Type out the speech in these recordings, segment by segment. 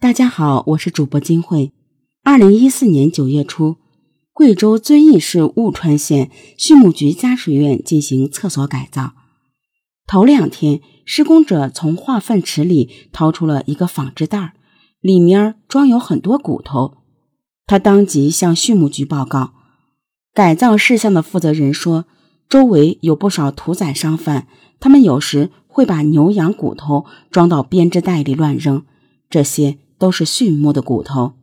大家好，我是主播金慧。二零一四年九月初，贵州遵义市务川县畜牧局家属院进行厕所改造。头两天，施工者从化粪池里掏出了一个纺织袋，里面装有很多骨头。他当即向畜牧局报告。改造事项的负责人说，周围有不少屠宰商贩，他们有时会把牛羊骨头装到编织袋里乱扔，这些。都是畜牧的骨头。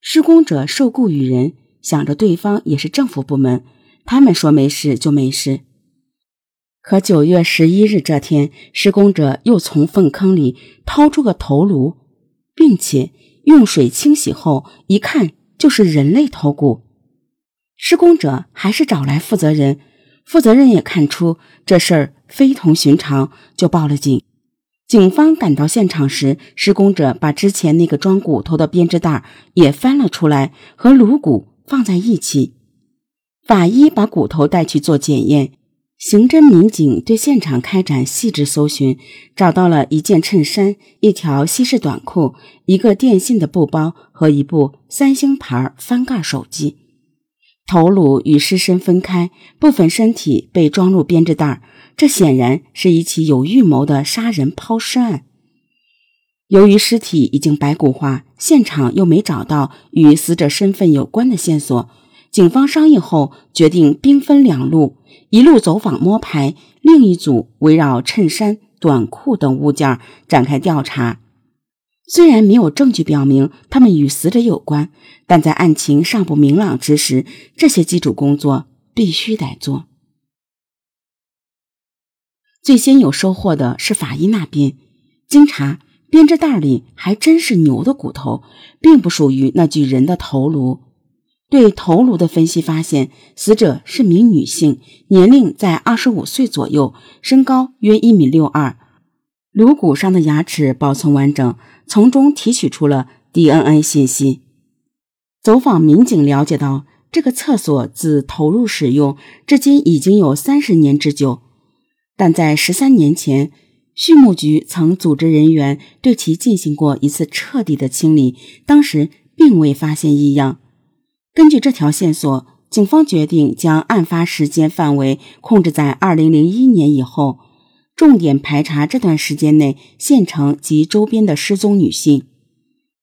施工者受雇于人，想着对方也是政府部门，他们说没事就没事。可九月十一日这天，施工者又从粪坑里掏出个头颅，并且用水清洗后，一看就是人类头骨。施工者还是找来负责人，负责人也看出这事儿非同寻常，就报了警。警方赶到现场时，施工者把之前那个装骨头的编织袋也翻了出来，和颅骨放在一起。法医把骨头带去做检验，刑侦民警对现场开展细致搜寻，找到了一件衬衫、一条西式短裤、一个电信的布包和一部三星牌翻盖手机。头颅与尸身分开，部分身体被装入编织袋。这显然是一起有预谋的杀人抛尸案。由于尸体已经白骨化，现场又没找到与死者身份有关的线索，警方商议后决定兵分两路：一路走访摸排，另一组围绕衬衫、短裤等物件展开调查。虽然没有证据表明他们与死者有关，但在案情尚不明朗之时，这些基础工作必须得做。最先有收获的是法医那边，经查，编织袋里还真是牛的骨头，并不属于那具人的头颅。对头颅的分析发现，死者是名女性，年龄在二十五岁左右，身高约一米六二，颅骨上的牙齿保存完整，从中提取出了 DNA 信息。走访民警了解到，这个厕所自投入使用至今已经有三十年之久。但在十三年前，畜牧局曾组织人员对其进行过一次彻底的清理，当时并未发现异样。根据这条线索，警方决定将案发时间范围控制在二零零一年以后，重点排查这段时间内县城及周边的失踪女性。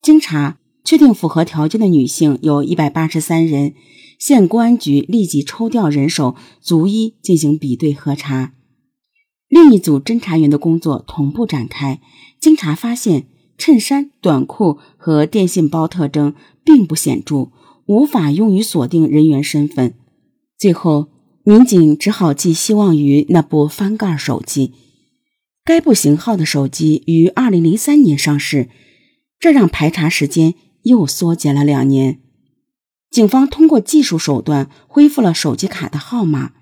经查，确定符合条件的女性有一百八十三人，县公安局立即抽调人手，逐一进行比对核查。另一组侦查员的工作同步展开，经查发现，衬衫、短裤和电信包特征并不显著，无法用于锁定人员身份。最后，民警只好寄希望于那部翻盖手机。该部型号的手机于二零零三年上市，这让排查时间又缩减了两年。警方通过技术手段恢复了手机卡的号码，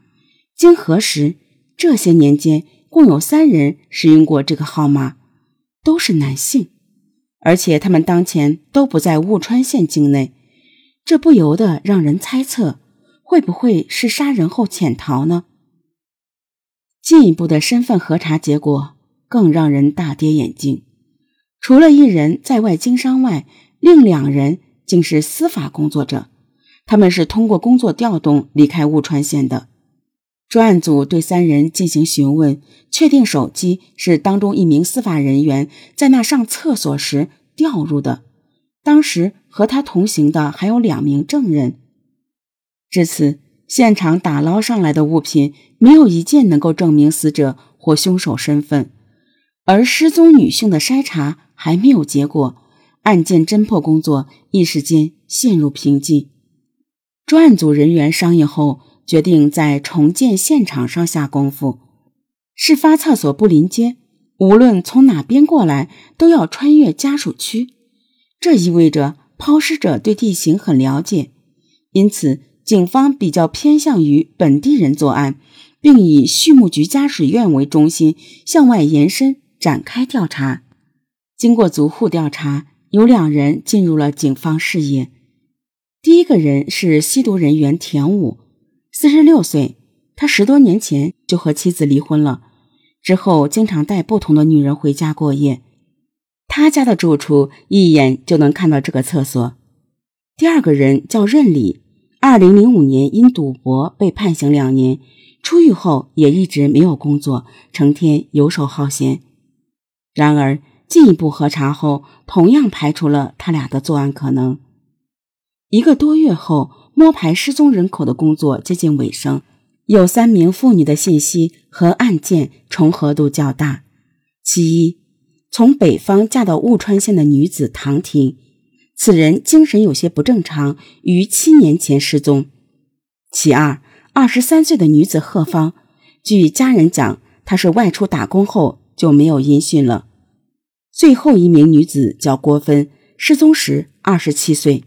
经核实，这些年间。共有三人使用过这个号码，都是男性，而且他们当前都不在雾川县境内，这不由得让人猜测，会不会是杀人后潜逃呢？进一步的身份核查结果更让人大跌眼镜，除了一人在外经商外，另两人竟是司法工作者，他们是通过工作调动离开雾川县的。专案组对三人进行询问，确定手机是当中一名司法人员在那上厕所时掉入的。当时和他同行的还有两名证人。至此，现场打捞上来的物品没有一件能够证明死者或凶手身份，而失踪女性的筛查还没有结果，案件侦破工作一时间陷入平静。专案组人员商议后。决定在重建现场上下功夫。事发厕所不临街，无论从哪边过来，都要穿越家属区。这意味着抛尸者对地形很了解，因此警方比较偏向于本地人作案，并以畜牧局家属院为中心向外延伸展开调查。经过逐户调查，有两人进入了警方视野。第一个人是吸毒人员田武。四十六岁，他十多年前就和妻子离婚了，之后经常带不同的女人回家过夜。他家的住处一眼就能看到这个厕所。第二个人叫任礼，二零零五年因赌博被判刑两年，出狱后也一直没有工作，成天游手好闲。然而进一步核查后，同样排除了他俩的作案可能。一个多月后，摸排失踪人口的工作接近尾声，有三名妇女的信息和案件重合度较大。其一，从北方嫁到雾川县的女子唐婷，此人精神有些不正常，于七年前失踪。其二，二十三岁的女子贺芳，据家人讲，她是外出打工后就没有音讯了。最后一名女子叫郭芬，失踪时二十七岁。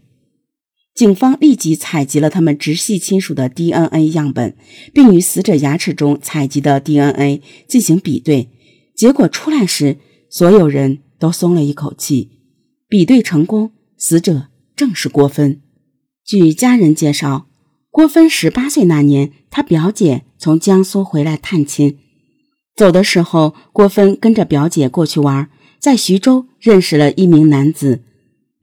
警方立即采集了他们直系亲属的 DNA 样本，并与死者牙齿中采集的 DNA 进行比对。结果出来时，所有人都松了一口气，比对成功，死者正是郭芬。据家人介绍，郭芬十八岁那年，她表姐从江苏回来探亲，走的时候，郭芬跟着表姐过去玩，在徐州认识了一名男子，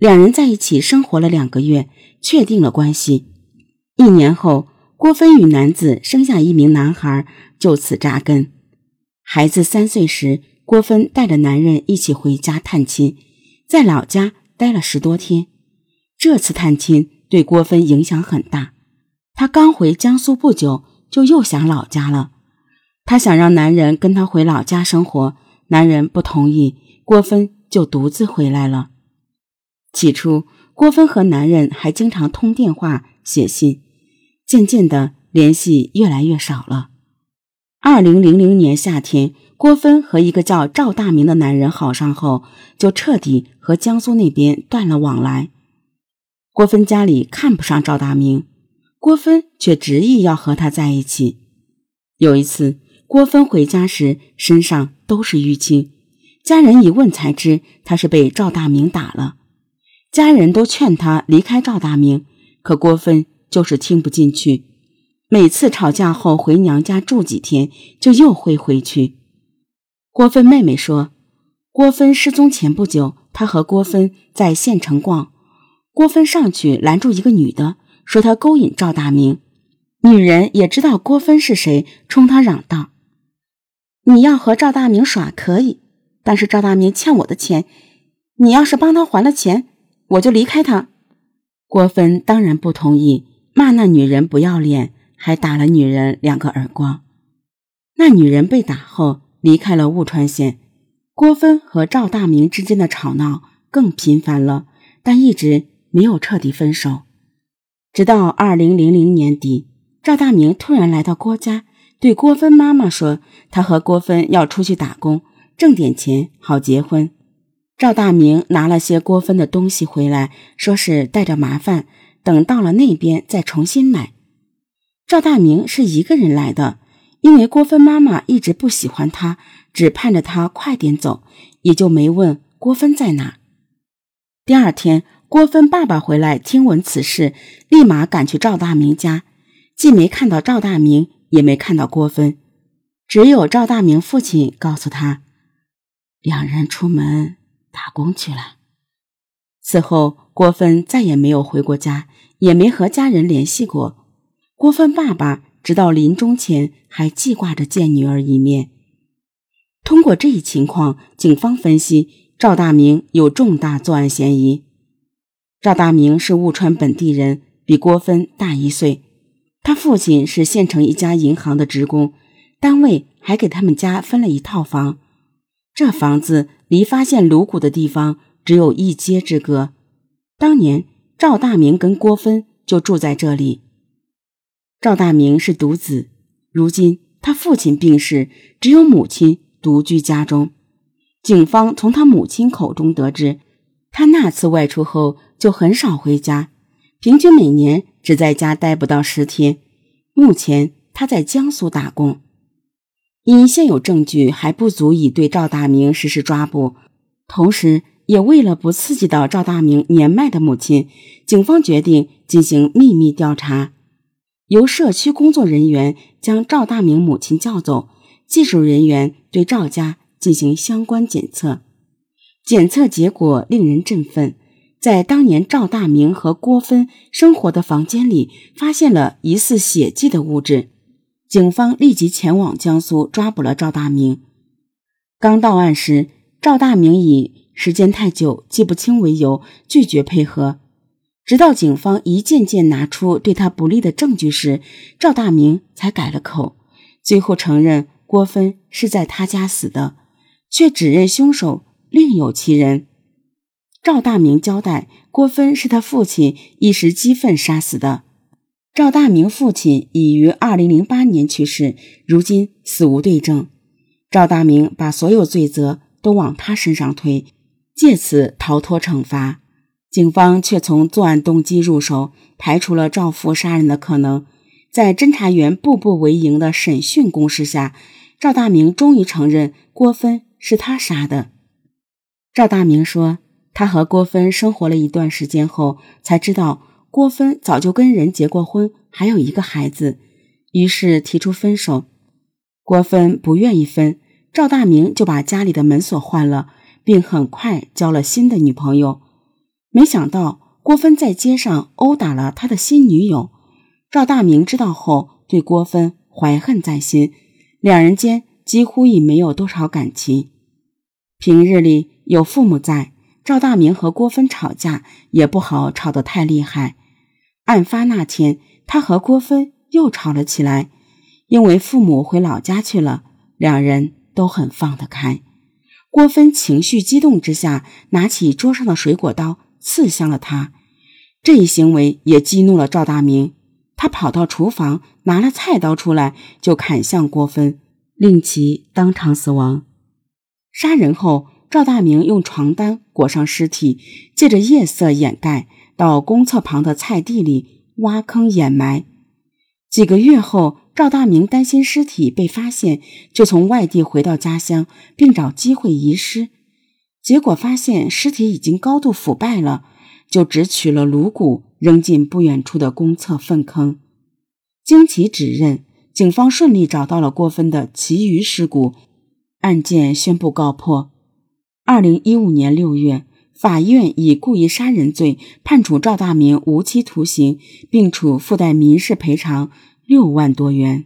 两人在一起生活了两个月。确定了关系，一年后，郭芬与男子生下一名男孩，就此扎根。孩子三岁时，郭芬带着男人一起回家探亲，在老家待了十多天。这次探亲对郭芬影响很大，她刚回江苏不久，就又想老家了。她想让男人跟她回老家生活，男人不同意，郭芬就独自回来了。起初。郭芬和男人还经常通电话、写信，渐渐的联系越来越少了。二零零零年夏天，郭芬和一个叫赵大明的男人好上后，就彻底和江苏那边断了往来。郭芬家里看不上赵大明，郭芬却执意要和他在一起。有一次，郭芬回家时身上都是淤青，家人一问才知他是被赵大明打了。家人都劝他离开赵大明，可郭芬就是听不进去。每次吵架后回娘家住几天，就又会回去。郭芬妹妹说，郭芬失踪前不久，她和郭芬在县城逛，郭芬上去拦住一个女的，说她勾引赵大明。女人也知道郭芬是谁，冲她嚷道：“你要和赵大明耍可以，但是赵大明欠我的钱，你要是帮他还了钱。”我就离开他，郭芬当然不同意，骂那女人不要脸，还打了女人两个耳光。那女人被打后离开了雾川县，郭芬和赵大明之间的吵闹更频繁了，但一直没有彻底分手。直到二零零零年底，赵大明突然来到郭家，对郭芬妈妈说，他和郭芬要出去打工，挣点钱好结婚。赵大明拿了些郭芬的东西回来，说是带着麻烦，等到了那边再重新买。赵大明是一个人来的，因为郭芬妈妈一直不喜欢他，只盼着他快点走，也就没问郭芬在哪。第二天，郭芬爸爸回来，听闻此事，立马赶去赵大明家，既没看到赵大明，也没看到郭芬，只有赵大明父亲告诉他，两人出门。打工去了。此后，郭芬再也没有回过家，也没和家人联系过。郭芬爸爸直到临终前还记挂着见女儿一面。通过这一情况，警方分析赵大明有重大作案嫌疑。赵大明是务川本地人，比郭芬大一岁。他父亲是县城一家银行的职工，单位还给他们家分了一套房。这房子。离发现颅骨的地方只有一街之隔。当年赵大明跟郭芬就住在这里。赵大明是独子，如今他父亲病逝，只有母亲独居家中。警方从他母亲口中得知，他那次外出后就很少回家，平均每年只在家待不到十天。目前他在江苏打工。因现有证据还不足以对赵大明实施抓捕，同时也为了不刺激到赵大明年迈的母亲，警方决定进行秘密调查，由社区工作人员将赵大明母亲叫走，技术人员对赵家进行相关检测。检测结果令人振奋，在当年赵大明和郭芬生活的房间里发现了疑似血迹的物质。警方立即前往江苏抓捕了赵大明。刚到案时，赵大明以时间太久记不清为由拒绝配合。直到警方一件件拿出对他不利的证据时，赵大明才改了口，最后承认郭芬是在他家死的，却指认凶手另有其人。赵大明交代，郭芬是他父亲一时激愤杀死的。赵大明父亲已于二零零八年去世，如今死无对证。赵大明把所有罪责都往他身上推，借此逃脱惩罚。警方却从作案动机入手，排除了赵父杀人的可能。在侦查员步步为营的审讯攻势下，赵大明终于承认郭芬是他杀的。赵大明说，他和郭芬生活了一段时间后，才知道。郭芬早就跟人结过婚，还有一个孩子，于是提出分手。郭芬不愿意分，赵大明就把家里的门锁换了，并很快交了新的女朋友。没想到郭芬在街上殴打了他的新女友，赵大明知道后对郭芬怀恨在心，两人间几乎已没有多少感情。平日里有父母在，赵大明和郭芬吵架也不好吵得太厉害。案发那天，他和郭芬又吵了起来，因为父母回老家去了，两人都很放得开。郭芬情绪激动之下，拿起桌上的水果刀刺向了他，这一行为也激怒了赵大明，他跑到厨房拿了菜刀出来就砍向郭芬，令其当场死亡。杀人后，赵大明用床单裹上尸体，借着夜色掩盖。到公厕旁的菜地里挖坑掩埋。几个月后，赵大明担心尸体被发现，就从外地回到家乡，并找机会移尸。结果发现尸体已经高度腐败了，就只取了颅骨扔进不远处的公厕粪坑。经其指认，警方顺利找到了郭芬的其余尸骨，案件宣布告破。二零一五年六月。法院以故意杀人罪判处赵大明无期徒刑，并处附带民事赔偿六万多元。